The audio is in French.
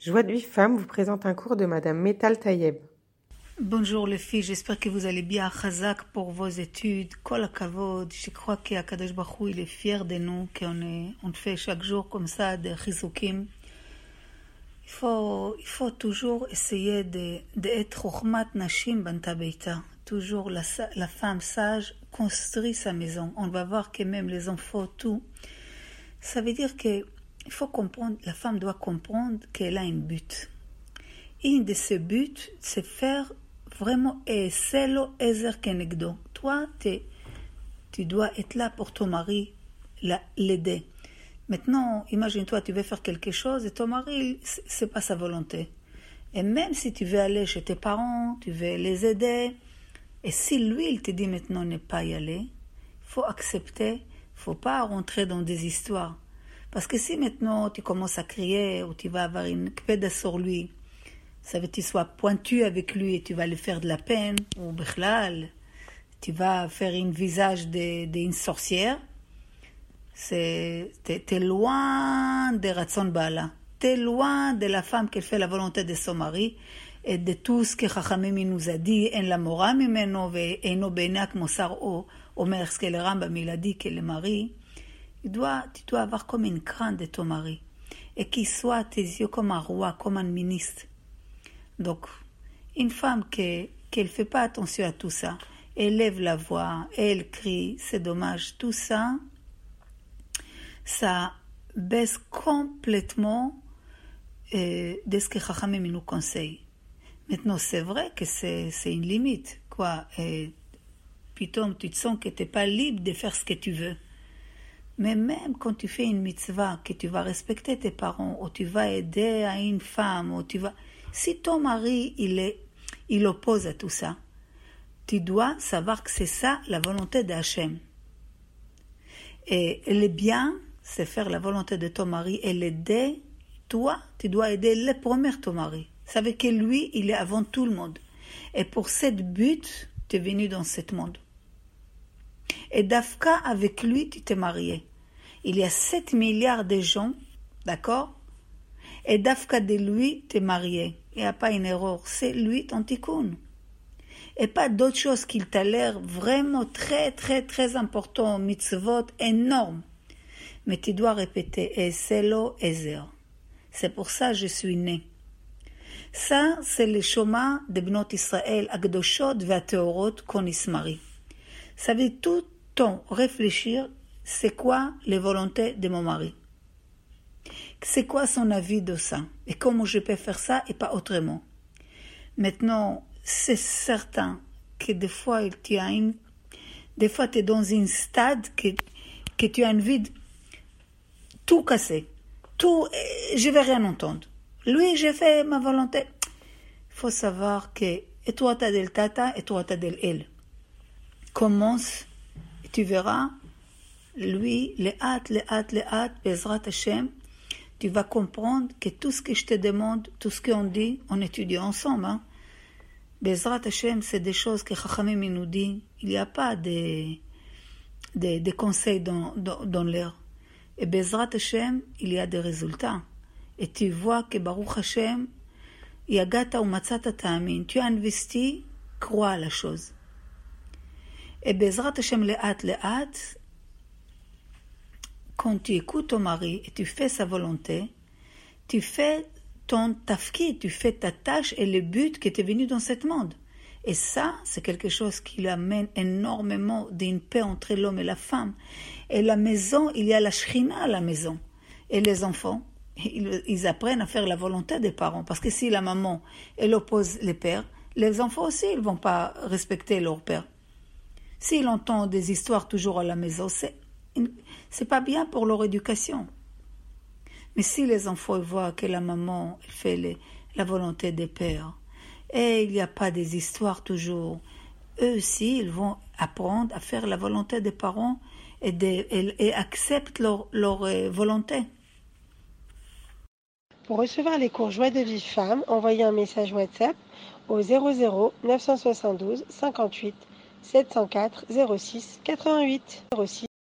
Joie de vie femme vous présente un cours de Madame Metal Tayeb. Bonjour les filles, j'espère que vous allez bien. Chazak pour vos études. Kol kavod. Je crois qu'Akadosh Baruch il est fier de nous, qu'on on fait chaque jour comme ça des chizukim. Il faut, toujours essayer d'être de nashim banta beita. Toujours la, la femme sage construit sa maison. On va voir que même les enfants, tout. Ça veut dire que il faut comprendre, la femme doit comprendre qu'elle a un but. Et un de ces buts, c'est faire vraiment Eselo Ezer Kenegdo. Toi, tu dois être là pour ton mari, l'aider. Maintenant, imagine-toi, tu veux faire quelque chose et ton mari, c'est pas sa volonté. Et même si tu veux aller chez tes parents, tu veux les aider, et si lui, il te dit maintenant ne pas y aller, faut accepter, faut pas rentrer dans des histoires. Parce que si maintenant tu commences à crier ou tu vas avoir une kpeda sur lui, ça veut dire que tu sois pointu avec lui et tu vas lui faire de la peine, ou bichlal, tu vas faire un visage d'une sorcière, c'est, t'es, loin de Ratson Bala. T'es loin de la femme qui fait la volonté de son mari et de tout ce que Chachamim nous a dit, en la mora mimeno ve'eno benak mosar o, omer ce que le Rambam il il doit, tu dois avoir comme une crainte de ton mari et qu'il soit à tes yeux comme un roi, comme un ministre. Donc, une femme qui ne fait pas attention à tout ça, elle lève la voix, elle crie, c'est dommage, tout ça, ça baisse complètement euh, de ce que Chachamim nous conseille. Maintenant, c'est vrai que c'est une limite, quoi. Et, plutôt, tu te sens que tu n'es pas libre de faire ce que tu veux. Mais même quand tu fais une mitzvah, que tu vas respecter tes parents, ou tu vas aider à une femme, ou tu vas... Si ton mari, il, est, il oppose à tout ça, tu dois savoir que c'est ça la volonté d'Hachem. Et le bien, c'est faire la volonté de ton mari et l'aider. Toi, tu dois aider le premier ton mari. Ça veut que lui, il est avant tout le monde. Et pour cette but, tu es venu dans ce monde. Et Dafka, avec lui, tu t'es marié il y a 7 milliards de gens, d'accord? Et d'Afka de lui, t'es marié. Il n'y a pas une erreur, c'est lui ton tikkun. Et pas d'autre chose qu'il t'a l'air vraiment très, très, très important, mitzvot énorme. Mais tu dois répéter, Eselo Ezer. C'est pour ça que je suis né. Ça, c'est le chemin de Bnot Israël, Agdoshot Vateorot, marie. Ça veut tout le temps réfléchir c'est quoi les volontés de mon mari? C'est quoi son avis de ça? Et comment je peux faire ça et pas autrement? Maintenant, c'est certain que des fois, tu as une, des fois, tu es dans un stade que, que tu as envie de tout casser. Tout, je vais rien entendre. Lui, j'ai fait ma volonté. Il faut savoir que, et toi, tu as del tata, et toi, tu as del el. Commence, et tu verras, lui, les hâtes, les hâtes, les hâtes, Bezrat Hashem, tu vas comprendre que tout ce que je te demande, tout ce qu'on dit, on étudie ensemble. Hein. Bezrat Hashem, c'est des choses que Chachamim nous dit. Il n'y a pas de, de, conseils dans, dans, l'air. Et Bezrat Hashem, il y a des résultats. Et tu vois que Baruch Hashem, Yagata ou Matzata Ta'amin, tu as investi, crois à la chose. Et Bezrat Hashem, les hâtes, les hâtes, quand tu écoutes ton mari et tu fais sa volonté, tu fais ton tafki, tu fais ta tâche et le but qui était venu dans ce monde. Et ça, c'est quelque chose qui amène énormément d'une paix entre l'homme et la femme. Et la maison, il y a la shrina à la maison. Et les enfants, ils, apprennent à faire la volonté des parents. Parce que si la maman, elle oppose les pères, les enfants aussi, ils vont pas respecter leur père. S'ils entendent des histoires toujours à la maison, c'est c'est pas bien pour leur éducation. Mais si les enfants voient que la maman fait la volonté des pères, et il n'y a pas des histoires toujours, eux aussi, ils vont apprendre à faire la volonté des parents et, acceptent leur, leur euh, volonté. Pour recevoir les cours Joie de vie femme, envoyez un message WhatsApp au 00 972 58 704 06 88 06